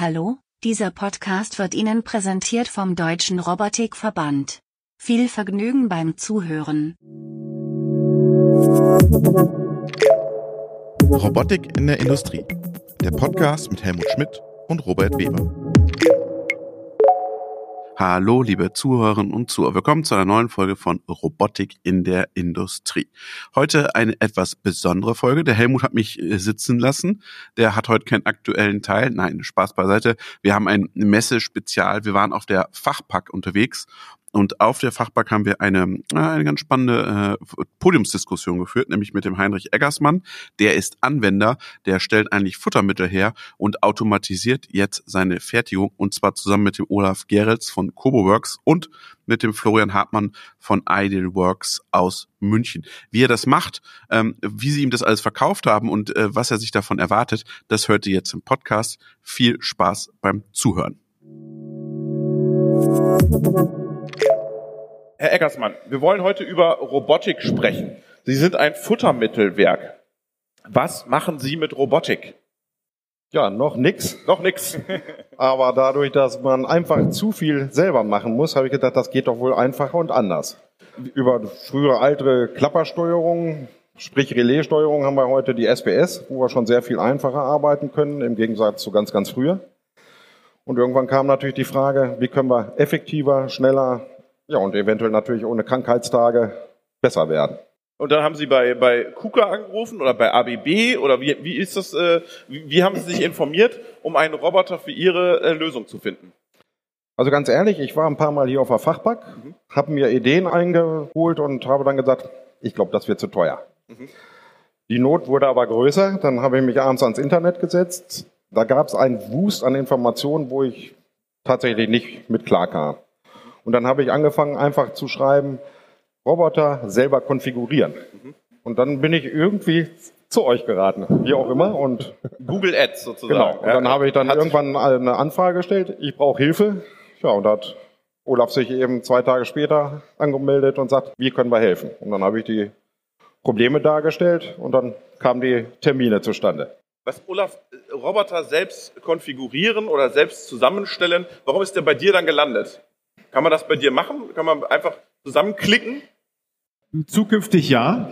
Hallo, dieser Podcast wird Ihnen präsentiert vom Deutschen Robotikverband. Viel Vergnügen beim Zuhören. Robotik in der Industrie. Der Podcast mit Helmut Schmidt und Robert Weber. Hallo, liebe Zuhörerinnen und Zuhörer. Willkommen zu einer neuen Folge von Robotik in der Industrie. Heute eine etwas besondere Folge. Der Helmut hat mich äh, sitzen lassen. Der hat heute keinen aktuellen Teil. Nein, Spaß beiseite. Wir haben ein Messe-Spezial. Wir waren auf der Fachpack unterwegs und auf der Fachbank haben wir eine, äh, eine ganz spannende äh, Podiumsdiskussion geführt, nämlich mit dem Heinrich Eggersmann. Der ist Anwender, der stellt eigentlich Futtermittel her und automatisiert jetzt seine Fertigung und zwar zusammen mit dem Olaf Gerels von CoboWorks und mit dem Florian Hartmann von Idealworks aus München. Wie er das macht, ähm, wie sie ihm das alles verkauft haben und äh, was er sich davon erwartet, das hört ihr jetzt im Podcast. Viel Spaß beim Zuhören. Herr Eggersmann, wir wollen heute über Robotik sprechen. Sie sind ein Futtermittelwerk. Was machen Sie mit Robotik? Ja, noch nix. Noch nix. Aber dadurch, dass man einfach zu viel selber machen muss, habe ich gedacht, das geht doch wohl einfacher und anders. Über frühere alte Klappersteuerung, sprich Relaissteuerung, haben wir heute die SPS, wo wir schon sehr viel einfacher arbeiten können, im Gegensatz zu ganz, ganz früher. Und irgendwann kam natürlich die Frage, wie können wir effektiver, schneller, ja, und eventuell natürlich ohne Krankheitstage besser werden. Und dann haben Sie bei, bei KUKA angerufen oder bei ABB oder wie, wie ist das, äh, wie, wie haben Sie sich informiert, um einen Roboter für Ihre äh, Lösung zu finden? Also ganz ehrlich, ich war ein paar Mal hier auf der Fachpack, mhm. habe mir Ideen eingeholt und habe dann gesagt, ich glaube, das wird zu teuer. Mhm. Die Not wurde aber größer, dann habe ich mich abends ans Internet gesetzt. Da gab es einen Wust an Informationen, wo ich tatsächlich nicht mit klar kam. Und dann habe ich angefangen, einfach zu schreiben, Roboter selber konfigurieren. Und dann bin ich irgendwie zu euch geraten, wie auch immer. Und Google Ads sozusagen. Genau. Und dann habe ich dann irgendwann eine Anfrage gestellt. Ich brauche Hilfe. Ja, und da hat Olaf sich eben zwei Tage später angemeldet und sagt, wie können wir helfen? Und dann habe ich die Probleme dargestellt und dann kamen die Termine zustande. Was Olaf, Roboter selbst konfigurieren oder selbst zusammenstellen, warum ist der bei dir dann gelandet? Kann man das bei dir machen? Kann man einfach zusammenklicken? Zukünftig ja.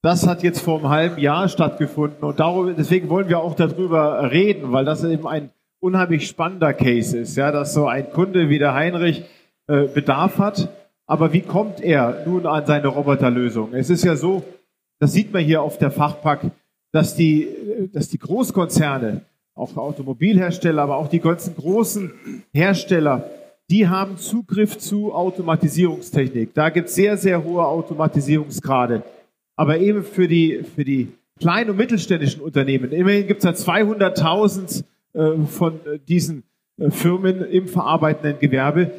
Das hat jetzt vor einem halben Jahr stattgefunden und darum, deswegen wollen wir auch darüber reden, weil das eben ein unheimlich spannender Case ist, ja, dass so ein Kunde wie der Heinrich äh, Bedarf hat. Aber wie kommt er nun an seine Roboterlösung? Es ist ja so, das sieht man hier auf der Fachpack, dass die, dass die Großkonzerne, auch Automobilhersteller, aber auch die ganzen großen Hersteller die haben Zugriff zu Automatisierungstechnik. Da gibt es sehr, sehr hohe Automatisierungsgrade. Aber eben für die, für die kleinen und mittelständischen Unternehmen, immerhin gibt es ja 200.000 äh, von äh, diesen äh, Firmen im verarbeitenden Gewerbe,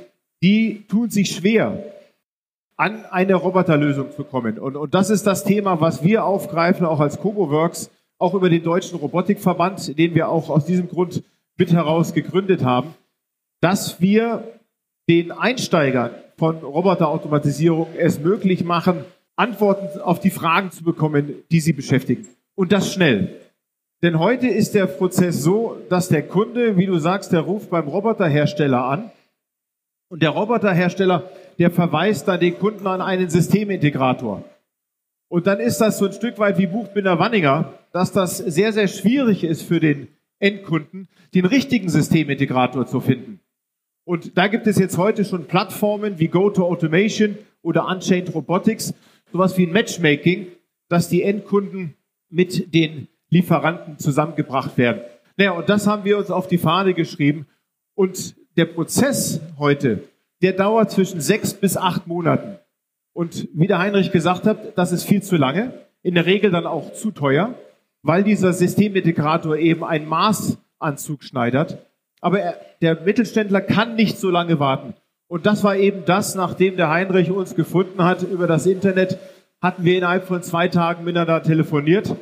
die tun sich schwer, an eine Roboterlösung zu kommen. Und, und das ist das Thema, was wir aufgreifen, auch als CoboWorks, auch über den Deutschen Robotikverband, den wir auch aus diesem Grund mit heraus gegründet haben, dass wir den Einsteigern von Roboterautomatisierung es möglich machen, Antworten auf die Fragen zu bekommen, die sie beschäftigen. Und das schnell. Denn heute ist der Prozess so, dass der Kunde, wie du sagst, der ruft beim Roboterhersteller an und der Roboterhersteller, der verweist dann den Kunden an einen Systemintegrator. Und dann ist das so ein Stück weit wie Buchbinder Wanninger, dass das sehr, sehr schwierig ist für den Endkunden, den richtigen Systemintegrator zu finden. Und da gibt es jetzt heute schon Plattformen wie GoToAutomation oder Unchained Robotics, sowas wie ein Matchmaking, dass die Endkunden mit den Lieferanten zusammengebracht werden. Naja, und das haben wir uns auf die Fahne geschrieben. Und der Prozess heute, der dauert zwischen sechs bis acht Monaten. Und wie der Heinrich gesagt hat, das ist viel zu lange, in der Regel dann auch zu teuer, weil dieser Systemintegrator eben einen Maßanzug schneidert aber er, der Mittelständler kann nicht so lange warten. Und das war eben das, nachdem der Heinrich uns gefunden hat über das Internet, hatten wir innerhalb von zwei Tagen miteinander telefoniert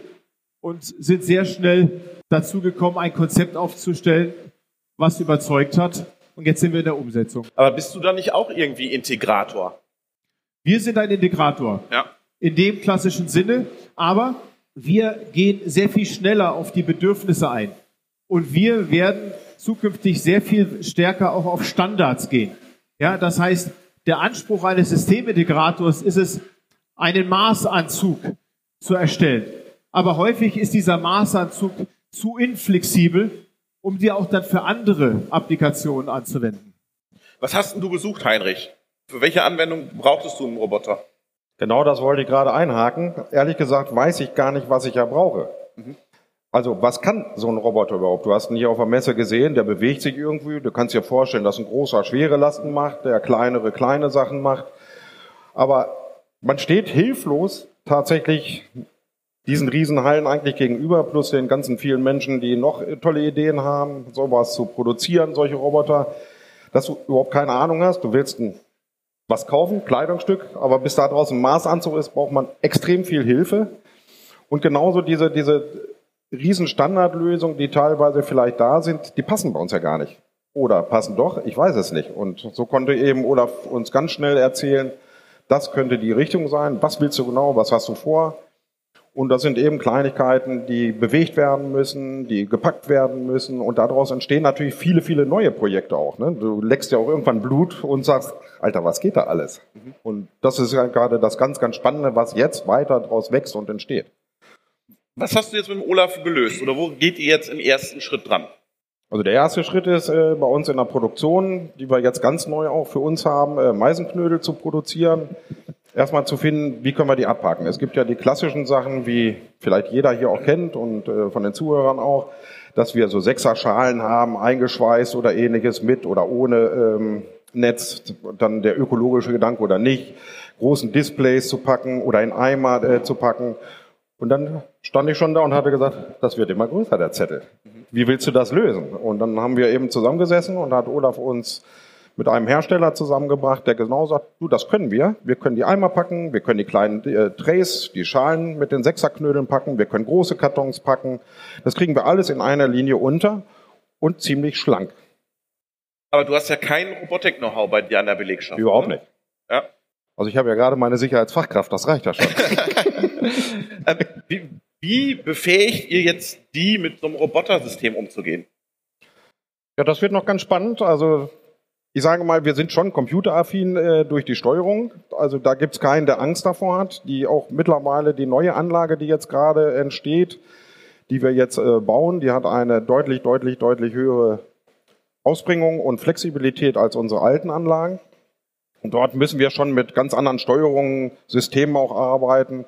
und sind sehr schnell dazu gekommen, ein Konzept aufzustellen, was überzeugt hat. Und jetzt sind wir in der Umsetzung. Aber bist du da nicht auch irgendwie Integrator? Wir sind ein Integrator. Ja. In dem klassischen Sinne. Aber wir gehen sehr viel schneller auf die Bedürfnisse ein. Und wir werden zukünftig sehr viel stärker auch auf Standards gehen. Ja, das heißt, der Anspruch eines Systemintegrators ist es, einen Maßanzug zu erstellen. Aber häufig ist dieser Maßanzug zu inflexibel, um die auch dann für andere Applikationen anzuwenden. Was hast denn du gesucht, Heinrich? Für welche Anwendung brauchtest du einen Roboter? Genau das wollte ich gerade einhaken. Ehrlich gesagt weiß ich gar nicht, was ich ja brauche. Mhm. Also was kann so ein Roboter überhaupt? Du hast ihn hier auf der Messe gesehen, der bewegt sich irgendwie. Du kannst dir vorstellen, dass ein großer schwere Lasten macht, der kleinere kleine Sachen macht. Aber man steht hilflos tatsächlich diesen Riesenhallen eigentlich gegenüber, plus den ganzen vielen Menschen, die noch tolle Ideen haben, sowas zu produzieren, solche Roboter, dass du überhaupt keine Ahnung hast. Du willst ein, was kaufen, Kleidungsstück, aber bis da draußen Maßanzug ist, braucht man extrem viel Hilfe. Und genauso diese, diese Riesenstandardlösungen, die teilweise vielleicht da sind, die passen bei uns ja gar nicht. Oder passen doch, ich weiß es nicht. Und so konnte eben Olaf uns ganz schnell erzählen, das könnte die Richtung sein, was willst du genau, was hast du vor? Und das sind eben Kleinigkeiten, die bewegt werden müssen, die gepackt werden müssen. Und daraus entstehen natürlich viele, viele neue Projekte auch. Ne? Du leckst ja auch irgendwann Blut und sagst, Alter, was geht da alles? Mhm. Und das ist ja gerade das ganz, ganz Spannende, was jetzt weiter daraus wächst und entsteht. Was hast du jetzt mit dem Olaf gelöst? Oder wo geht ihr jetzt im ersten Schritt dran? Also der erste Schritt ist äh, bei uns in der Produktion, die wir jetzt ganz neu auch für uns haben, äh, Meisenknödel zu produzieren erstmal zu finden, wie können wir die abpacken. Es gibt ja die klassischen Sachen, wie vielleicht jeder hier auch kennt und äh, von den Zuhörern auch, dass wir so Sechser-Schalen haben, eingeschweißt oder ähnliches mit oder ohne ähm, Netz, dann der ökologische Gedanke oder nicht, großen Displays zu packen oder in Eimer äh, zu packen. Und dann stand ich schon da und hatte gesagt, das wird immer größer, der Zettel. Wie willst du das lösen? Und dann haben wir eben zusammengesessen und hat Olaf uns mit einem Hersteller zusammengebracht, der genau sagt, du, das können wir. Wir können die Eimer packen, wir können die kleinen äh, Trays, die Schalen mit den Sechserknödeln packen, wir können große Kartons packen. Das kriegen wir alles in einer Linie unter und ziemlich schlank. Aber du hast ja kein Robotik-Know-how bei dir an der Belegschaft. Überhaupt ne? nicht. Ja. Also ich habe ja gerade meine Sicherheitsfachkraft, das reicht ja schon. Ähm, wie, wie befähigt ihr jetzt die, mit so einem Robotersystem umzugehen? Ja, das wird noch ganz spannend. Also ich sage mal, wir sind schon computeraffin äh, durch die Steuerung. Also da gibt's keinen, der Angst davor hat. Die auch mittlerweile die neue Anlage, die jetzt gerade entsteht, die wir jetzt äh, bauen, die hat eine deutlich, deutlich, deutlich höhere Ausbringung und Flexibilität als unsere alten Anlagen. Und dort müssen wir schon mit ganz anderen Steuerungen, Systemen auch arbeiten.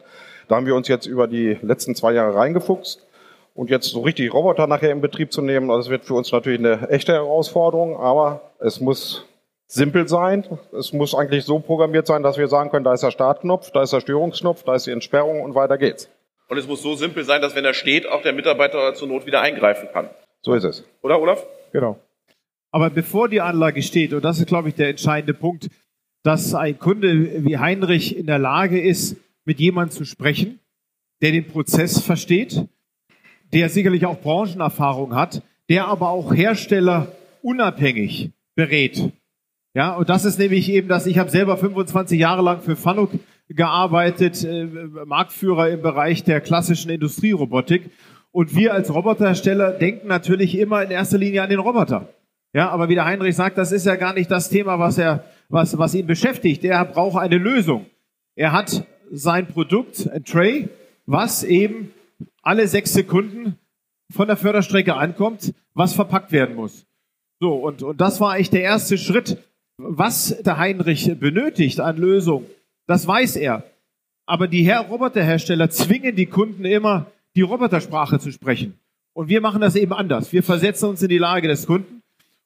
Da haben wir uns jetzt über die letzten zwei Jahre reingefuchst. Und jetzt so richtig Roboter nachher in Betrieb zu nehmen, das wird für uns natürlich eine echte Herausforderung, aber es muss simpel sein. Es muss eigentlich so programmiert sein, dass wir sagen können, da ist der Startknopf, da ist der Störungsknopf, da ist die Entsperrung und weiter geht's. Und es muss so simpel sein, dass wenn er steht, auch der Mitarbeiter zur Not wieder eingreifen kann. So ist es. Oder, Olaf? Genau. Aber bevor die Anlage steht, und das ist, glaube ich, der entscheidende Punkt, dass ein Kunde wie Heinrich in der Lage ist, mit jemandem zu sprechen, der den Prozess versteht, der sicherlich auch Branchenerfahrung hat, der aber auch Hersteller unabhängig berät. Ja, und das ist nämlich eben das, ich habe selber 25 Jahre lang für Fanuc gearbeitet, äh, Marktführer im Bereich der klassischen Industrierobotik. Und wir als Roboterhersteller denken natürlich immer in erster Linie an den Roboter. Ja, aber wie der Heinrich sagt, das ist ja gar nicht das Thema, was er, was, was ihn beschäftigt. Er braucht eine Lösung. Er hat sein Produkt, ein Tray, was eben alle sechs Sekunden von der Förderstrecke ankommt, was verpackt werden muss. So, und, und das war eigentlich der erste Schritt. Was der Heinrich benötigt an Lösung, das weiß er. Aber die Herr Roboterhersteller zwingen die Kunden immer, die Robotersprache zu sprechen. Und wir machen das eben anders. Wir versetzen uns in die Lage des Kunden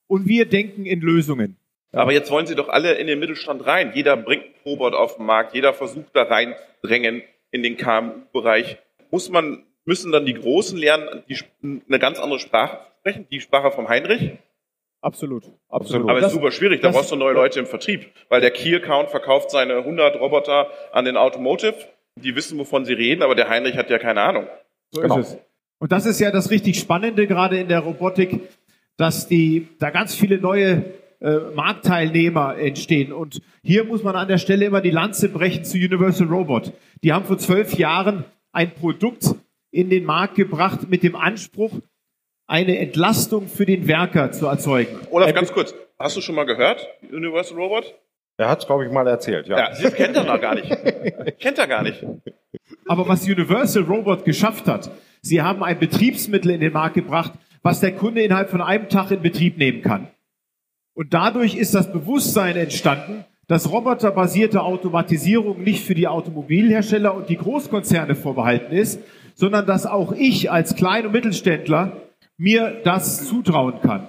und wir denken in Lösungen. Aber jetzt wollen sie doch alle in den Mittelstand rein. Jeder bringt einen Robot auf den Markt, jeder versucht da reindrängen in den KMU-Bereich. Muss man müssen dann die Großen lernen, die, eine ganz andere Sprache zu sprechen, die Sprache vom Heinrich. Absolut, absolut. Aber es ist super schwierig, da brauchst du neue Leute im Vertrieb, weil der Key Account verkauft seine 100 Roboter an den Automotive, die wissen, wovon sie reden, aber der Heinrich hat ja keine Ahnung. So genau. ist es. Und das ist ja das richtig Spannende gerade in der Robotik, dass die da ganz viele neue äh, Marktteilnehmer entstehen. Und hier muss man an der Stelle immer die Lanze brechen zu Universal Robot. Die haben vor zwölf Jahren ein Produkt in den Markt gebracht mit dem Anspruch, eine Entlastung für den Werker zu erzeugen. Olaf, Er- ganz kurz. Hast du schon mal gehört, Universal Robot? Er hat es, glaube ich, mal erzählt, ja. Ja, das kennt er noch gar nicht. kennt er gar nicht. Aber was Universal Robot geschafft hat, sie haben ein Betriebsmittel in den Markt gebracht, was der Kunde innerhalb von einem Tag in Betrieb nehmen kann. Und dadurch ist das Bewusstsein entstanden, dass roboterbasierte Automatisierung nicht für die Automobilhersteller und die Großkonzerne vorbehalten ist, sondern dass auch ich als Klein- und Mittelständler mir das zutrauen kann.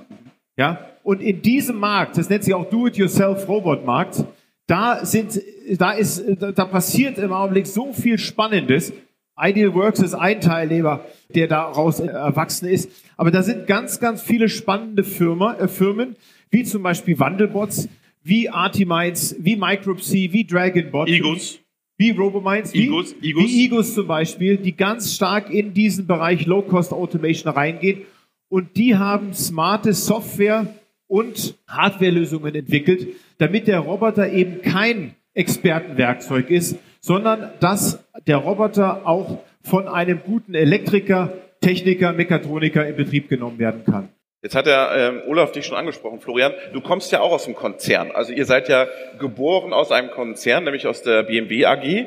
Ja? Und in diesem Markt, das nennt sich auch Do-it-yourself-Robot-Markt, da sind, da ist, da passiert im Augenblick so viel Spannendes. Ideal Works ist ein Teilnehmer, der daraus erwachsen ist. Aber da sind ganz, ganz viele spannende Firma, äh, Firmen, wie zum Beispiel Wandelbots, wie Artiminds, wie Micropsy, wie Dragonbot. Igos. Wie Robominds, wie, Igos. wie Igos zum Beispiel, die ganz stark in diesen Bereich Low-Cost Automation reingehen. Und die haben smarte Software und Hardwarelösungen entwickelt, damit der Roboter eben kein Expertenwerkzeug ist, sondern dass der Roboter auch von einem guten Elektriker, Techniker, Mechatroniker in Betrieb genommen werden kann. Jetzt hat der ähm, Olaf dich schon angesprochen, Florian. Du kommst ja auch aus dem Konzern. Also ihr seid ja geboren aus einem Konzern, nämlich aus der BMW AG.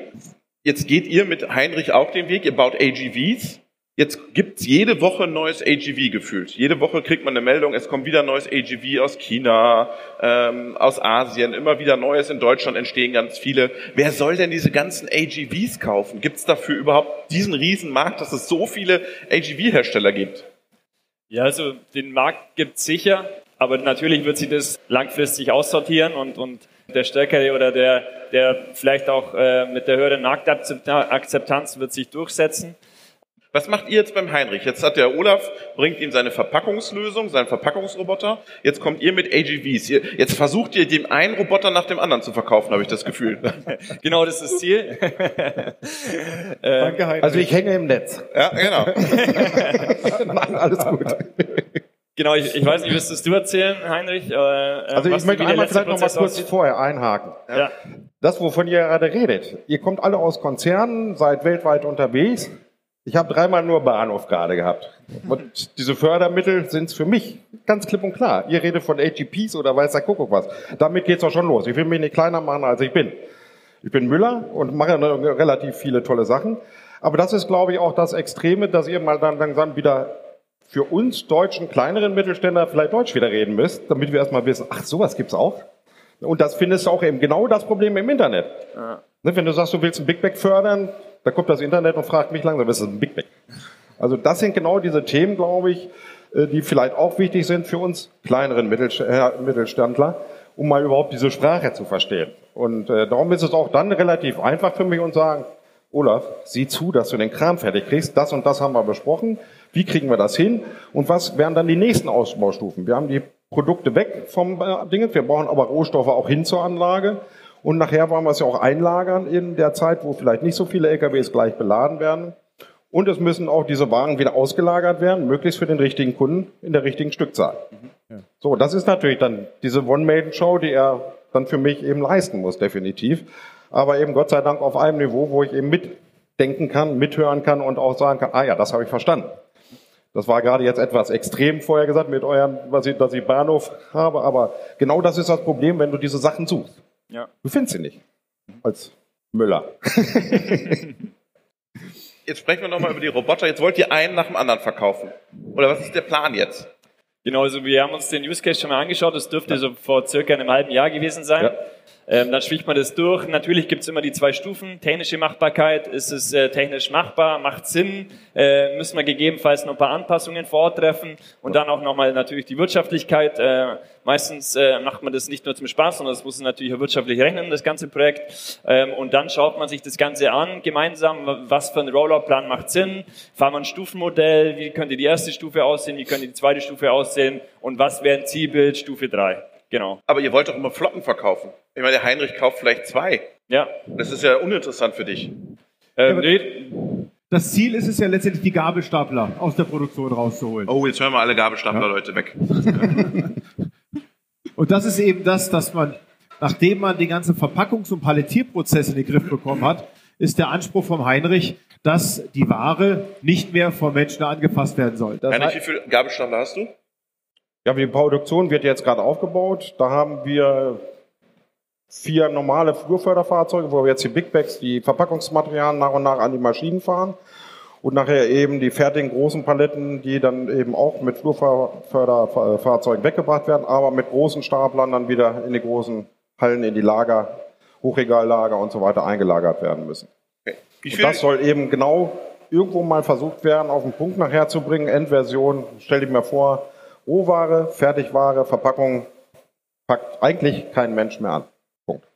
Jetzt geht ihr mit Heinrich auch den Weg. Ihr baut AGVs. Jetzt gibt's jede Woche ein neues AGV gefühlt. Jede Woche kriegt man eine Meldung, es kommt wieder ein neues AGV aus China, ähm, aus Asien, immer wieder Neues. In Deutschland entstehen ganz viele. Wer soll denn diese ganzen AGVs kaufen? Gibt's dafür überhaupt diesen Riesenmarkt, dass es so viele AGV-Hersteller gibt? Ja, also den Markt gibt's sicher, aber natürlich wird sich das langfristig aussortieren und, und der Stärkere oder der, der vielleicht auch äh, mit der höheren Marktakzeptanz wird sich durchsetzen. Was macht ihr jetzt beim Heinrich? Jetzt hat der Olaf, bringt ihm seine Verpackungslösung, seinen Verpackungsroboter. Jetzt kommt ihr mit AGVs. Ihr, jetzt versucht ihr dem einen Roboter nach dem anderen zu verkaufen, habe ich das Gefühl. Genau, das ist das Ziel. Ähm, Danke, Heinrich. Also ich hänge im Netz. Ja, genau. Nein, alles gut. genau, ich, ich weiß nicht, willst du erzählen, Heinrich? Äh, Also was- ich möchte einmal vielleicht noch mal Prozess kurz aussieht? vorher einhaken. Ja. Das, wovon ihr gerade redet. Ihr kommt alle aus Konzernen, seid weltweit unterwegs. Ich habe dreimal nur Bahnhof gerade gehabt. Und diese Fördermittel sind für mich ganz klipp und klar. Ihr redet von AGPs oder weiß der Kuckuck was. Damit geht's doch schon los. Ich will mich nicht kleiner machen, als ich bin. Ich bin Müller und mache ne- relativ viele tolle Sachen. Aber das ist, glaube ich, auch das Extreme, dass ihr mal dann langsam wieder für uns deutschen kleineren Mittelständler vielleicht Deutsch wieder reden müsst, damit wir erstmal wissen, ach, sowas gibt's auch. Und das findest du auch eben genau das Problem im Internet. Ne, wenn du sagst, du willst ein Big Bag fördern, da kommt das Internet und fragt mich langsam, ist ein Big Bag? Also das sind genau diese Themen, glaube ich, äh, die vielleicht auch wichtig sind für uns kleineren äh, Mittelständler, um mal überhaupt diese Sprache zu verstehen. Und äh, darum ist es auch dann relativ einfach für mich und sagen, Olaf, sieh zu, dass du den Kram fertig kriegst. Das und das haben wir besprochen. Wie kriegen wir das hin? Und was wären dann die nächsten Ausbaustufen? Wir haben die Produkte weg vom Dingens. Wir brauchen aber Rohstoffe auch hin zur Anlage. Und nachher wollen wir es ja auch einlagern in der Zeit, wo vielleicht nicht so viele LKWs gleich beladen werden. Und es müssen auch diese Waren wieder ausgelagert werden, möglichst für den richtigen Kunden in der richtigen Stückzahl. So, das ist natürlich dann diese One-Maiden-Show, die er dann für mich eben leisten muss, definitiv. Aber eben Gott sei Dank auf einem Niveau, wo ich eben mitdenken kann, mithören kann und auch sagen kann, ah ja, das habe ich verstanden. Das war gerade jetzt etwas extrem vorher gesagt mit euren, was ich, dass ich Bahnhof habe, aber genau das ist das Problem, wenn du diese Sachen suchst. Ja. Du findest sie nicht. Als Müller. Jetzt sprechen wir nochmal über die Roboter. Jetzt wollt ihr einen nach dem anderen verkaufen. Oder was ist der Plan jetzt? Genau, also wir haben uns den Use Case schon mal angeschaut. Das dürfte so vor circa einem halben Jahr gewesen sein. Ja. Ähm, dann spricht man das durch. Natürlich gibt's immer die zwei Stufen. Technische Machbarkeit. Ist es äh, technisch machbar? Macht Sinn? Äh, müssen wir gegebenenfalls noch ein paar Anpassungen vor Ort treffen? Und dann auch nochmal natürlich die Wirtschaftlichkeit. Äh, meistens äh, macht man das nicht nur zum Spaß, sondern das muss natürlich auch wirtschaftlich rechnen, das ganze Projekt. Ähm, und dann schaut man sich das Ganze an, gemeinsam. Was für ein Rollout-Plan macht Sinn? Fahren wir ein Stufenmodell? Wie könnte die erste Stufe aussehen? Wie könnte die zweite Stufe aussehen? Und was wäre ein Zielbild Stufe 3? Genau. Aber ihr wollt doch immer Flotten verkaufen. Ich meine, der Heinrich kauft vielleicht zwei. Ja. Das ist ja uninteressant für dich. Ähm, nee, Das Ziel ist es ja letztendlich, die Gabelstapler aus der Produktion rauszuholen. Oh, jetzt hören wir alle Gabelstapler-Leute weg. Und das ist eben das, dass man, nachdem man den ganzen Verpackungs- und Palettierprozess in den Griff bekommen hat, ist der Anspruch vom Heinrich, dass die Ware nicht mehr vom Menschen angefasst werden soll. Das Heinrich, wie viele Gabelstapler hast du? Ja, die Produktion wird jetzt gerade aufgebaut. Da haben wir vier normale Flurförderfahrzeuge, wo wir jetzt die Big Bags, die Verpackungsmaterialien nach und nach an die Maschinen fahren. Und nachher eben die fertigen großen Paletten, die dann eben auch mit Flurförderfahrzeugen weggebracht werden, aber mit großen Staplern dann wieder in die großen Hallen, in die Lager, Hochregallager und so weiter eingelagert werden müssen. Und das soll eben genau irgendwo mal versucht werden, auf den Punkt nachher zu bringen. Endversion, stell dir mir vor, Rohware, Fertigware, Verpackung, packt eigentlich kein Mensch mehr an.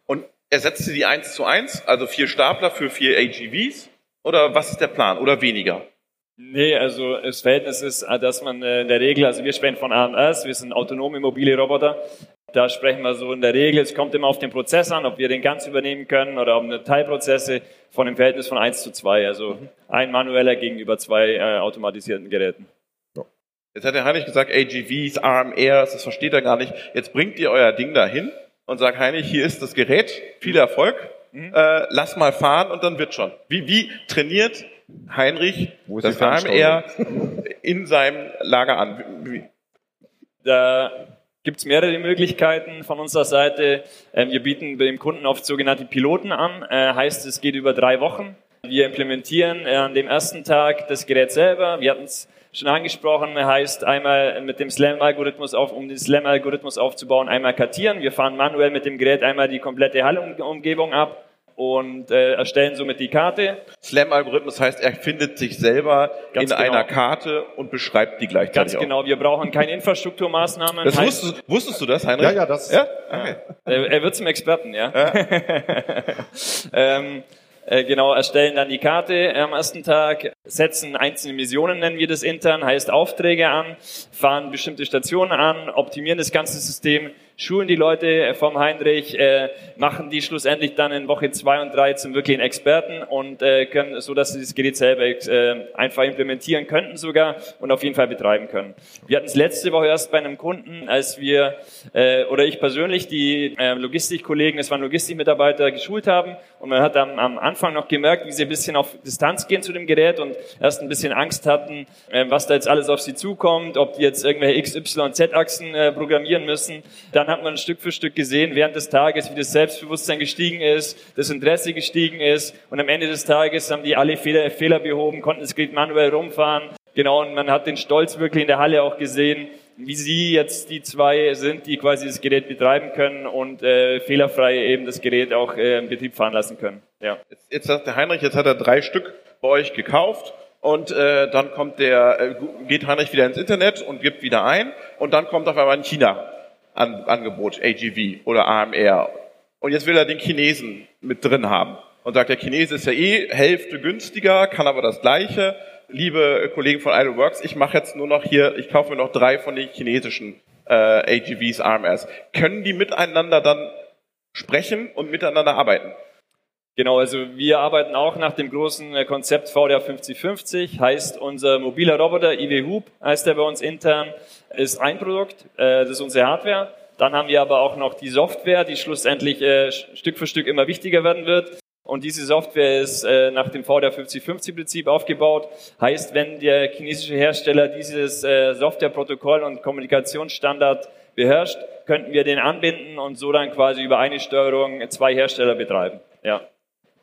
und ersetzt ihr die 1 zu 1, also vier Stapler für vier AGVs? Oder was ist der Plan? Oder weniger? Nee, also das Verhältnis ist, äh, dass man äh, in der Regel, also wir sprechen von AMS, wir sind autonome mobile Roboter. Da sprechen wir so in der Regel, es kommt immer auf den Prozess an, ob wir den ganz übernehmen können oder ob eine Teilprozesse von dem Verhältnis von 1 zu 2, also ein manueller gegenüber zwei äh, automatisierten Geräten. Jetzt hat der Heinrich gesagt, AGVs, AMRs, das versteht er gar nicht. Jetzt bringt ihr euer Ding dahin und sagt, Heinrich, hier ist das Gerät, viel Erfolg, äh, lass mal fahren und dann wird schon. Wie, wie trainiert Heinrich das? AMR in seinem Lager an? Wie, Da gibt's mehrere Möglichkeiten von unserer Seite. Ähm, wir bieten dem Kunden oft sogenannte Piloten an. Äh, heißt, es geht über drei Wochen. Wir implementieren äh, an dem ersten Tag das Gerät selber. Wir hatten es schon angesprochen, heißt einmal mit dem Slam-Algorithmus auf, um den Slam-Algorithmus aufzubauen, einmal kartieren. Wir fahren manuell mit dem Gerät einmal die komplette Hallumgebung ab und äh, erstellen somit die Karte. Slam-Algorithmus heißt, er findet sich selber Ganz in genau. einer Karte und beschreibt die gleichzeitig Ganz auch. genau, wir brauchen keine Infrastrukturmaßnahmen. Das wusstest, wusstest du das, Heinrich? Ja, ja, das- Ja? Okay. Er, er wird zum Experten, ja. ähm, äh, genau, erstellen dann die Karte am ersten Tag, setzen einzelne Missionen, nennen wir das intern, heißt Aufträge an, fahren bestimmte Stationen an, optimieren das ganze System, schulen die Leute vom Heinrich, äh, machen die schlussendlich dann in Woche zwei und drei zum wirklichen Experten und äh, können, so dass sie das Gerät selber äh, einfach implementieren könnten sogar und auf jeden Fall betreiben können. Wir hatten es letzte Woche erst bei einem Kunden, als wir äh, oder ich persönlich die äh, Logistikkollegen, es waren Logistikmitarbeiter, geschult haben und man hat am, am Anfang noch gemerkt, wie sie ein bisschen auf Distanz gehen zu dem Gerät und erst ein bisschen Angst hatten, äh, was da jetzt alles auf sie zukommt, ob die jetzt irgendwelche X, Y, Z-Achsen äh, programmieren müssen. Dann hat man Stück für Stück gesehen während des Tages, wie das Selbstbewusstsein gestiegen ist, das Interesse gestiegen ist und am Ende des Tages haben die alle Fehler, Fehler behoben, konnten das Gerät manuell rumfahren. Genau, und man hat den Stolz wirklich in der Halle auch gesehen, wie sie jetzt die zwei sind, die quasi das Gerät betreiben können und äh, fehlerfrei eben das Gerät auch äh, in Betrieb fahren lassen können. Ja. Jetzt, jetzt sagt der Heinrich, jetzt hat er drei Stück bei euch gekauft und äh, dann kommt der, äh, geht Heinrich wieder ins Internet und gibt wieder ein und dann kommt auf einmal ein China an, Angebot, AGV oder AMR und jetzt will er den Chinesen mit drin haben und sagt, der Chinese ist ja eh Hälfte günstiger, kann aber das Gleiche. Liebe Kollegen von Idleworks, ich mache jetzt nur noch hier, ich kaufe mir noch drei von den chinesischen äh, AGVs, AMRs. Können die miteinander dann sprechen und miteinander arbeiten? Genau, also wir arbeiten auch nach dem großen äh, Konzept VDA 5050, heißt unser mobiler Roboter IW Hub, heißt er bei uns intern, ist ein Produkt, äh, das ist unsere Hardware. Dann haben wir aber auch noch die Software, die schlussendlich äh, Stück für Stück immer wichtiger werden wird. Und diese Software ist äh, nach dem VDA 5050-Prinzip aufgebaut. Heißt, wenn der chinesische Hersteller dieses äh, Softwareprotokoll und Kommunikationsstandard beherrscht, könnten wir den anbinden und so dann quasi über eine Steuerung zwei Hersteller betreiben. Ja.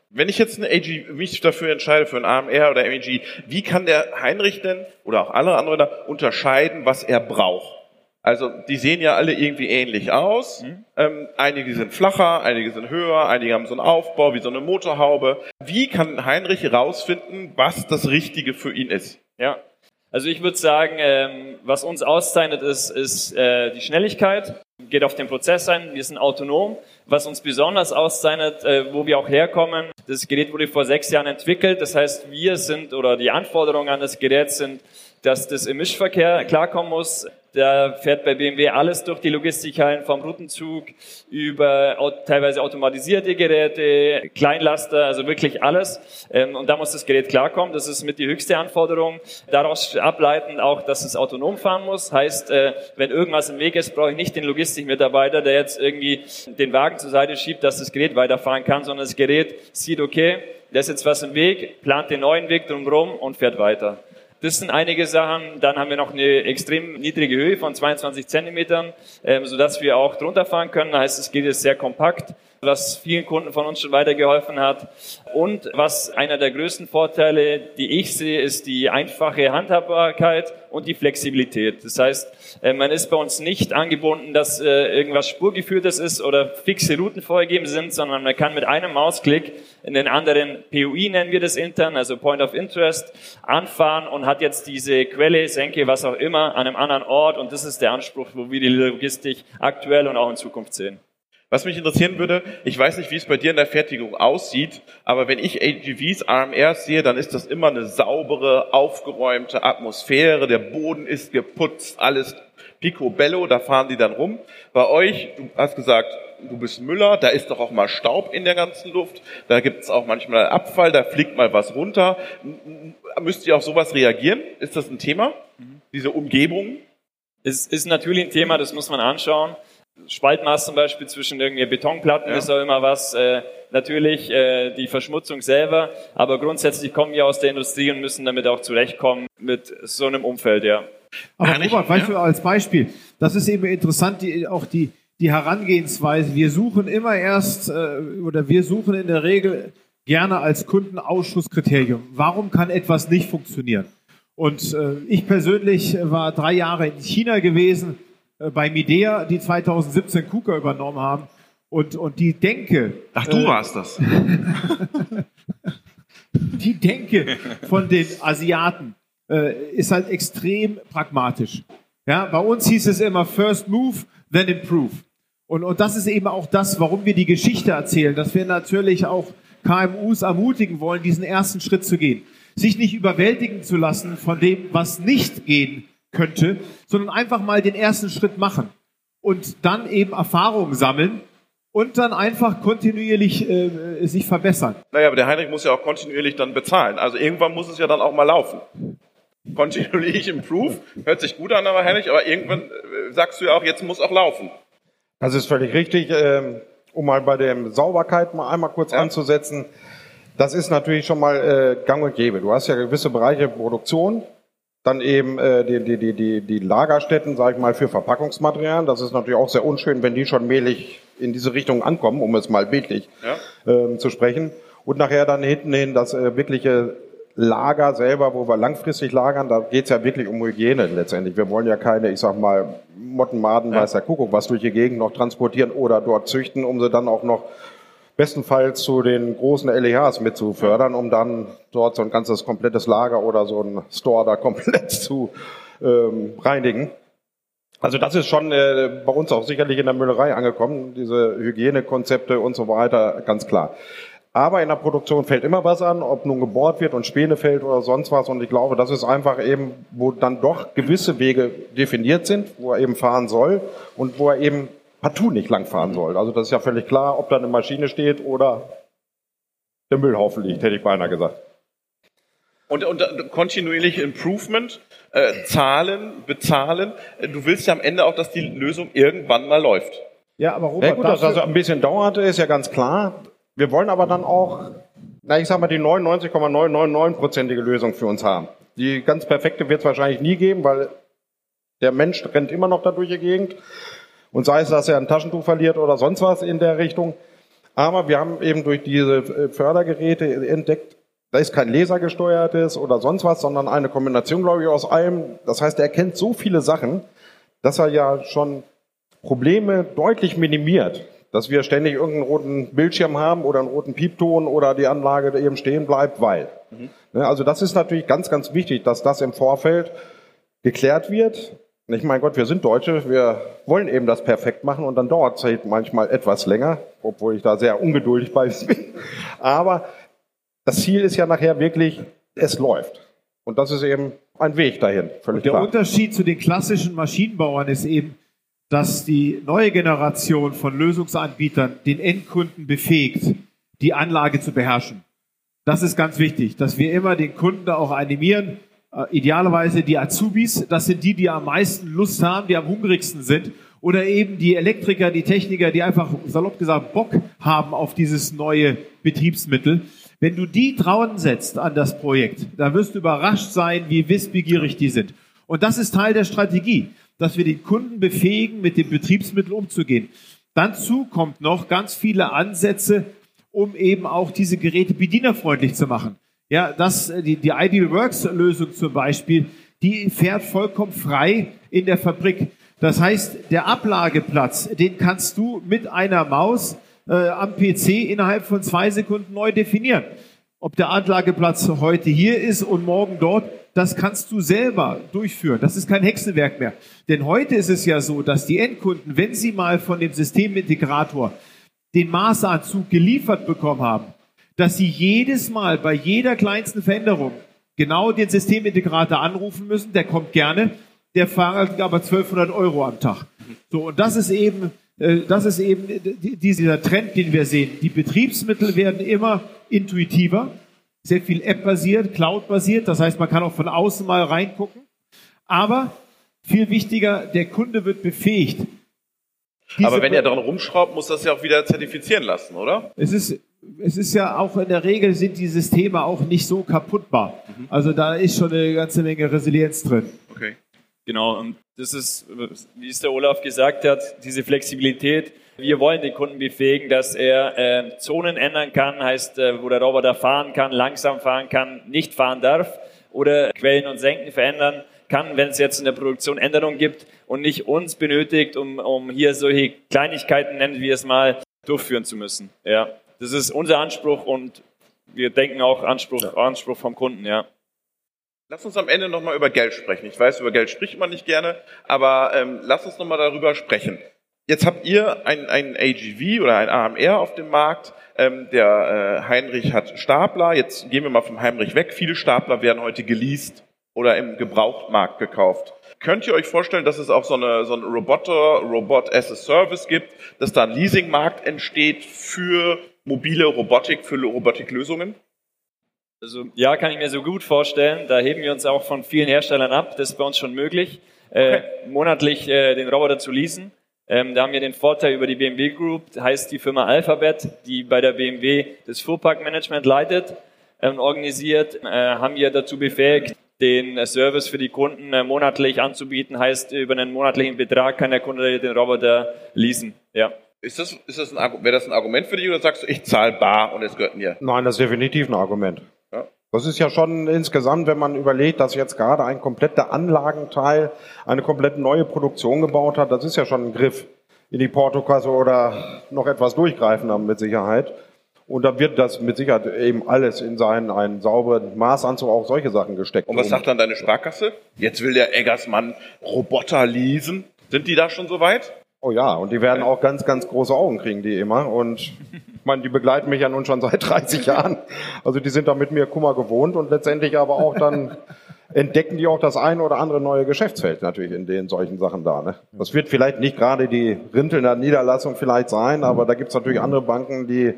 Wenn ich jetzt eine AG, mich dafür entscheide, für ein AMR oder MEG, wie kann der Heinrich denn oder auch alle anderen da unterscheiden, was er braucht? Also die sehen ja alle irgendwie ähnlich aus. Ähm, einige sind flacher, einige sind höher, einige haben so einen Aufbau wie so eine Motorhaube. Wie kann Heinrich herausfinden, was das Richtige für ihn ist? Ja. Also ich würde sagen, ähm, was uns auszeichnet, ist, ist äh, die Schnelligkeit. Geht auf den Prozess ein. Wir sind autonom. Was uns besonders auszeichnet, äh, wo wir auch herkommen, das Gerät wurde vor sechs Jahren entwickelt. Das heißt, wir sind oder die Anforderungen an das Gerät sind, dass das im Mischverkehr klarkommen muss. Da fährt bei BMW alles durch die Logistikhallen, vom Routenzug über teilweise automatisierte Geräte, Kleinlaster, also wirklich alles. Ähm, und da muss das Gerät klarkommen. Das ist mit die höchste Anforderung. Daraus ableitend auch, dass es autonom fahren muss. Heißt, äh, wenn irgendwas im Weg ist, brauche ich nicht den Logistikmitarbeiter, der jetzt irgendwie den Wagen zur Seite schiebt, dass das Gerät weiterfahren kann, sondern das Gerät sieht, okay, da ist jetzt was im Weg, plant den neuen Weg drumherum und fährt weiter. Das sind einige Sachen. Dann haben wir noch eine extrem niedrige Höhe von 22 Zentimetern, ähm, sodass wir auch drunter fahren können. Das heißt, es geht jetzt sehr kompakt was vielen Kunden von uns schon weitergeholfen hat. Und was einer der größten Vorteile, die ich sehe, ist die einfache Handhabbarkeit und die Flexibilität. Das heißt, äh, man ist bei uns nicht angebunden, dass äh, irgendwas Spurgeführtes ist oder fixe Routen vorgegeben sind, sondern man kann mit einem Mausklick in den anderen POI nennen wir das intern, also Point of Interest, anfahren und hat jetzt diese Quelle, Senke, was auch immer, an einem anderen Ort. Und das ist der Anspruch, wo wir die Logistik aktuell und auch in Zukunft sehen. Was mich interessieren würde, ich weiß nicht, wie es bei dir in der Fertigung aussieht, aber wenn ich AGVs, AMRs sehe, dann ist das immer eine saubere, aufgeräumte Atmosphäre, der Boden ist geputzt, alles picobello, da fahren die dann rum. Bei euch, du hast gesagt, du bist Müller, da ist doch auch mal Staub in der ganzen Luft, da gibt es auch manchmal Abfall, da fliegt mal was runter. Müsst ihr auf sowas reagieren? Ist das ein Thema? Diese Umgebung? Es ist natürlich ein Thema, das muss man anschauen. Spaltmaß zum Beispiel zwischen irgendwie Betonplatten ja. ist auch immer was. Äh, natürlich äh, die Verschmutzung selber, aber grundsätzlich kommen wir aus der Industrie und müssen damit auch zurechtkommen mit so einem Umfeld, ja. Aber Robert, weißt du, als Beispiel, das ist eben interessant, die, auch die, die Herangehensweise. Wir suchen immer erst, äh, oder wir suchen in der Regel gerne als Kunden Ausschusskriterium. Warum kann etwas nicht funktionieren? Und äh, ich persönlich war drei Jahre in China gewesen, bei Midea, die 2017 KUKA übernommen haben. Und, und die Denke. Ach, du äh, warst das. die Denke von den Asiaten äh, ist halt extrem pragmatisch. Ja, bei uns hieß es immer First Move, then Improve. Und, und das ist eben auch das, warum wir die Geschichte erzählen, dass wir natürlich auch KMUs ermutigen wollen, diesen ersten Schritt zu gehen. Sich nicht überwältigen zu lassen von dem, was nicht gehen könnte, sondern einfach mal den ersten Schritt machen und dann eben Erfahrungen sammeln und dann einfach kontinuierlich äh, sich verbessern. Naja, aber der Heinrich muss ja auch kontinuierlich dann bezahlen. Also irgendwann muss es ja dann auch mal laufen. Kontinuierlich improve, hört sich gut an, aber Heinrich, aber irgendwann äh, sagst du ja auch, jetzt muss auch laufen. Das ist völlig richtig. Ähm, um mal bei der Sauberkeit mal einmal kurz ja. anzusetzen. Das ist natürlich schon mal äh, gang und gäbe. Du hast ja gewisse Bereiche Produktion, dann eben äh, die, die, die, die, die Lagerstätten, sage ich mal, für Verpackungsmaterialien. Das ist natürlich auch sehr unschön, wenn die schon mehlig in diese Richtung ankommen, um es mal bildlich ja. ähm, zu sprechen. Und nachher dann hinten hin das äh, wirkliche Lager selber, wo wir langfristig lagern, da geht's ja wirklich um Hygiene letztendlich. Wir wollen ja keine, ich sag mal, Motten, Maden, ja. weiß der Kuckuck, was durch die Gegend noch transportieren oder dort züchten, um sie dann auch noch bestenfalls zu den großen LEHs mit zu fördern, um dann dort so ein ganzes komplettes Lager oder so ein Store da komplett zu ähm, reinigen. Also das ist schon äh, bei uns auch sicherlich in der Müllerei angekommen, diese Hygienekonzepte und so weiter, ganz klar. Aber in der Produktion fällt immer was an, ob nun gebohrt wird und Späne fällt oder sonst was. Und ich glaube, das ist einfach eben, wo dann doch gewisse Wege definiert sind, wo er eben fahren soll und wo er eben partout nicht langfahren soll. Also das ist ja völlig klar, ob da eine Maschine steht oder der Müllhaufen liegt, hätte ich beinahe gesagt. Und, und, und kontinuierlich Improvement, äh, zahlen, bezahlen. Du willst ja am Ende auch, dass die Lösung irgendwann mal läuft. Ja, aber Robert, ja, gut, dass das also ein bisschen dauerte, ist ja ganz klar. Wir wollen aber dann auch, na ich sag mal, die 99,999-prozentige Lösung für uns haben. Die ganz perfekte wird es wahrscheinlich nie geben, weil der Mensch rennt immer noch da durch die Gegend. Und sei es, dass er ein Taschentuch verliert oder sonst was in der Richtung. Aber wir haben eben durch diese äh, Fördergeräte entdeckt, da ist kein lasergesteuertes oder sonst was, sondern eine Kombination, glaube ich, aus allem. Das heißt, er erkennt so viele Sachen, dass er ja schon Probleme deutlich minimiert. Dass wir ständig irgendeinen roten Bildschirm haben oder einen roten Piepton oder die Anlage eben stehen bleibt, weil. Mhm. Ne, also das ist natürlich ganz, ganz wichtig, dass das im Vorfeld geklärt wird ich mein Gott, wir sind Deutsche, wir wollen eben das perfekt machen und dann dauert es halt manchmal etwas länger, obwohl ich da sehr ungeduldig bei bin. Aber das Ziel ist ja nachher wirklich, es läuft. Und das ist eben ein Weg dahin, völlig Und der klar. Unterschied zu den klassischen Maschinenbauern ist eben, dass die neue Generation von Lösungsanbietern den Endkunden befähigt, die Anlage zu beherrschen. Das ist ganz wichtig, dass wir immer den Kunden da auch animieren. Äh, idealerweise die Azubis, das sind die, die am meisten Lust haben, die am hungrigsten sind. Oder eben die Elektriker, die Techniker, die einfach salopp gesagt Bock haben auf dieses neue Betriebsmittel. Wenn du die trauen setzt an das Projekt, dann wirst du überrascht sein, wie wissbegierig die sind. Und das ist Teil der Strategie, dass wir den Kunden befähigen, mit dem Betriebsmittel umzugehen. Dazu kommt noch ganz viele Ansätze, um eben auch diese Geräte bedienerfreundlich zu machen. Ja, das, die, die Ideal Works Lösung zum Beispiel, die fährt vollkommen frei in der Fabrik. Das heißt, der Ablageplatz, den kannst du mit einer Maus äh, am PC innerhalb von zwei Sekunden neu definieren. Ob der Ablageplatz heute hier ist und morgen dort, das kannst du selber durchführen. Das ist kein Hexenwerk mehr. Denn heute ist es ja so, dass die Endkunden, wenn sie mal von dem Systemintegrator den Maßanzug geliefert bekommen haben, dass sie jedes Mal bei jeder kleinsten Veränderung genau den Systemintegrator anrufen müssen. Der kommt gerne, der fahrt aber 1200 Euro am Tag. So, und das ist eben, äh, das ist eben die- dieser Trend, den wir sehen. Die Betriebsmittel werden immer intuitiver, sehr viel App-basiert, Cloud-basiert. Das heißt, man kann auch von außen mal reingucken. Aber viel wichtiger, der Kunde wird befähigt. diese- Aber wenn er dran rumschraubt, muss das ja auch wieder zertifizieren lassen, oder? es ist, es ist ja auch in der Regel sind die Systeme auch nicht so kaputtbar. Also da ist schon eine ganze Menge Resilienz drin. Okay. Genau, und das ist, wie es der Olaf gesagt hat, diese Flexibilität. Wir wollen den Kunden befähigen, dass er äh, Zonen ändern kann, heißt, äh, wo der Roboter fahren kann, langsam fahren kann, nicht fahren darf oder Quellen und Senken verändern kann, wenn es jetzt in der Produktion Änderungen gibt und nicht uns benötigt, um, um hier solche Kleinigkeiten, nennen wir es mal, durchführen zu müssen. Ja, das ist unser Anspruch und wir denken auch Anspruch, Anspruch vom Kunden, ja. Lass uns am Ende nochmal über Geld sprechen. Ich weiß, über Geld spricht man nicht gerne, aber ähm, lass uns nochmal darüber sprechen. Jetzt habt ihr ein, ein AGV oder ein AMR auf dem Markt. Ähm, der äh, Heinrich hat Stapler. Jetzt gehen wir mal vom Heinrich weg. Viele Stapler werden heute geleast oder im Gebrauchtmarkt gekauft. Könnt ihr euch vorstellen, dass es auch so eine, so ein Roboter, Robot as a Service gibt, dass da ein Leasingmarkt entsteht für mobile Robotik, für Robotiklösungen? Also ja, kann ich mir so gut vorstellen. Da heben wir uns auch von vielen Herstellern ab. Das ist bei uns schon möglich, äh, monatlich äh, den Roboter zu leasen. Ähm, da haben wir den Vorteil über die BMW Group, heißt die Firma Alphabet, die bei der BMW das Fuhrparkmanagement leitet äh, und organisiert, äh, haben wir dazu befähigt, den äh, Service für die Kunden äh, monatlich anzubieten. Heißt, über einen monatlichen Betrag kann der Kunde den Roboter leasen. Ja. Ist das, ist das ein, wäre das ein Argument für dich oder sagst du, ich zahle bar und es gehört mir? Nein, das ist definitiv ein Argument. Ja. Das ist ja schon insgesamt, wenn man überlegt, dass jetzt gerade ein kompletter Anlagenteil eine komplett neue Produktion gebaut hat, das ist ja schon ein Griff in die Portokasse oder noch etwas durchgreifender mit Sicherheit. Und da wird das mit Sicherheit eben alles in seinen einen sauberen Maßanzug auch solche Sachen gesteckt. Und was sagt dann deine Sparkasse? Jetzt will der Eggersmann Roboter leasen. Sind die da schon so weit? Oh ja, und die werden auch ganz, ganz große Augen kriegen, die immer. Und ich meine, die begleiten mich ja nun schon seit 30 Jahren. Also die sind da mit mir Kummer gewohnt und letztendlich aber auch dann entdecken die auch das eine oder andere neue Geschäftsfeld natürlich in den solchen Sachen da. Ne? Das wird vielleicht nicht gerade die Rintelner Niederlassung vielleicht sein, aber da gibt's natürlich andere Banken, die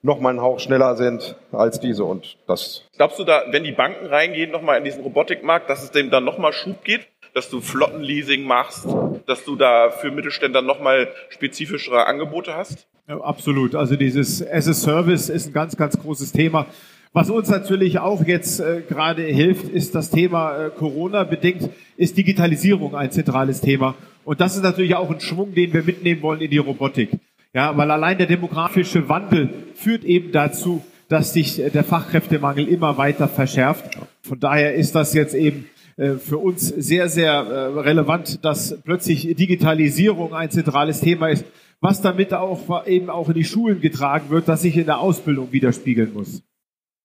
noch mal einen Hauch schneller sind als diese. Und das Glaubst du da, wenn die Banken reingehen nochmal in diesen Robotikmarkt, dass es dem dann nochmal Schub geht? Dass du Flottenleasing machst? Dass du da für Mittelständler nochmal spezifischere Angebote hast? Ja, absolut. Also dieses as a Service ist ein ganz, ganz großes Thema. Was uns natürlich auch jetzt äh, gerade hilft, ist das Thema äh, Corona bedingt, ist Digitalisierung ein zentrales Thema. Und das ist natürlich auch ein Schwung, den wir mitnehmen wollen in die Robotik. Ja, weil allein der demografische Wandel führt eben dazu, dass sich äh, der Fachkräftemangel immer weiter verschärft. Von daher ist das jetzt eben für uns sehr, sehr äh, relevant, dass plötzlich Digitalisierung ein zentrales Thema ist, was damit auch eben auch in die Schulen getragen wird, dass sich in der Ausbildung widerspiegeln muss.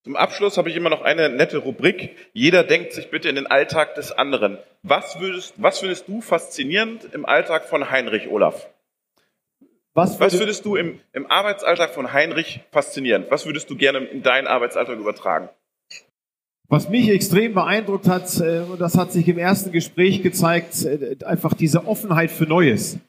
Zum Abschluss habe ich immer noch eine nette Rubrik. Jeder denkt sich bitte in den Alltag des anderen. Was würdest, was findest du faszinierend im Alltag von Heinrich Olaf? Was, Was würde, würdest du im, im Arbeitsalltag von Heinrich faszinierend? Was würdest du gerne in deinen Arbeitsalltag übertragen? Was mich extrem beeindruckt hat, äh, und das hat sich im ersten Gespräch gezeigt, äh, einfach diese Offenheit für Neues.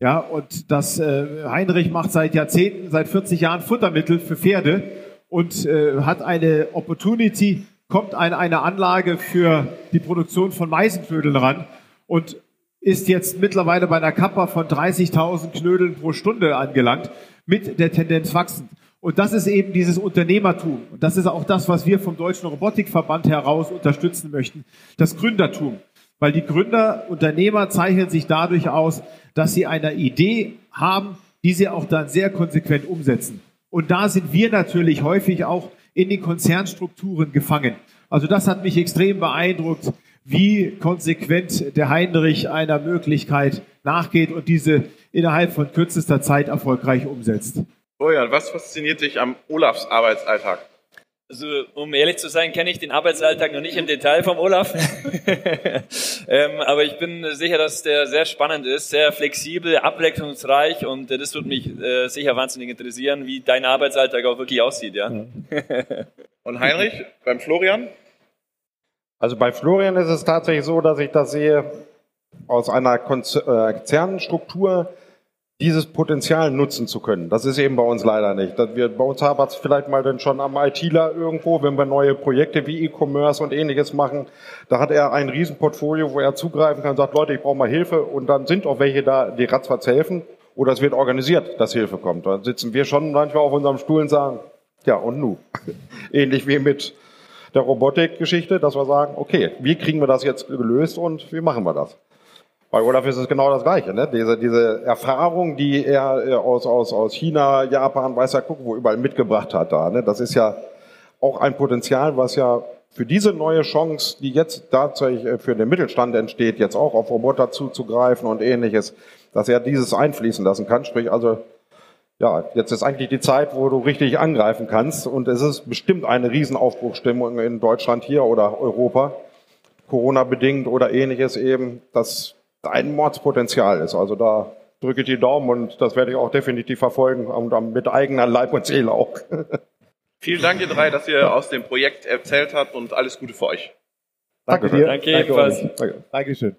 Ja, und das äh, Heinrich macht seit Jahrzehnten, seit 40 Jahren Futtermittel für Pferde und hat eine Opportunity, kommt an eine Anlage für die Produktion von Meisenknödeln ran und ist jetzt mittlerweile bei einer Kappa von 30.000 Knödeln pro Stunde angelangt, mit der Tendenz wachsend. Und das ist eben dieses Unternehmertum. Und das ist auch das, was wir vom Deutschen Robotikverband heraus unterstützen möchten. Das Gründertum. Weil die Gründer, Unternehmer zeichnen sich dadurch aus, dass sie eine Idee haben, die sie auch dann sehr konsequent umsetzen. Und da sind wir natürlich häufig auch in den Konzernstrukturen gefangen. Also das hat mich extrem beeindruckt, wie konsequent der Heinrich einer Möglichkeit nachgeht und diese innerhalb von kürzester Zeit erfolgreich umsetzt. Florian, was fasziniert dich am Olafs Arbeitsalltag? Also, um ehrlich zu sein, kenne ich den Arbeitsalltag noch nicht im Detail vom Olaf. ähm, aber ich bin sicher, dass der sehr spannend ist, sehr flexibel, abwechslungsreich und äh, das wird mich äh, sicher wahnsinnig interessieren, wie dein Arbeitsalltag auch wirklich aussieht, ja. und Heinrich, beim Florian? Also bei Florian ist es tatsächlich so, dass ich das sehe aus einer äh, Konzernstruktur, dieses Potenzial nutzen zu können. Das ist eben bei uns leider nicht. Wir, bei uns wir es vielleicht mal dann schon am ITler irgendwo, wenn wir neue Projekte wie E-Commerce und ähnliches machen. Da hat er ein Riesenportfolio, wo er zugreifen kann, sagt, Leute, ich brauche mal Hilfe. Und dann sind auch welche da, die ratzfatz helfen. Oder es wird organisiert, dass Hilfe kommt. Dann sitzen wir schon manchmal auf unserem Stuhl und sagen, ja, und nu? Ähnlich wie mit der Robotikgeschichte, dass wir sagen, okay, wie kriegen wir das jetzt gelöst und wie machen wir das? Bei Olaf ist es genau das Gleiche. Ne? Diese, diese Erfahrung, die er äh, aus, aus, aus China, Japan, weiß ja, guck, wo überall mitgebracht hat da. Ne? Das ist ja auch ein Potenzial, was ja für diese neue Chance, die jetzt tatsächlich äh, für den Mittelstand entsteht, jetzt auch auf Roboter zuzugreifen und ähnliches, dass er dieses einfließen lassen kann. Sprich also, ja, jetzt ist eigentlich die Zeit, wo du richtig angreifen kannst und es ist bestimmt eine Riesenaufbruchstimmung in Deutschland hier oder Europa, Corona bedingt oder ähnliches eben, dass ein Mordspotenzial ist. Also da drücke ich die Daumen und das werde ich auch definitiv verfolgen und mit eigener Leib und Seele auch. Vielen Dank, ihr drei, dass ihr aus dem Projekt erzählt habt und alles Gute für euch. Danke, dir. Danke, Danke ebenfalls. Danke. Dankeschön.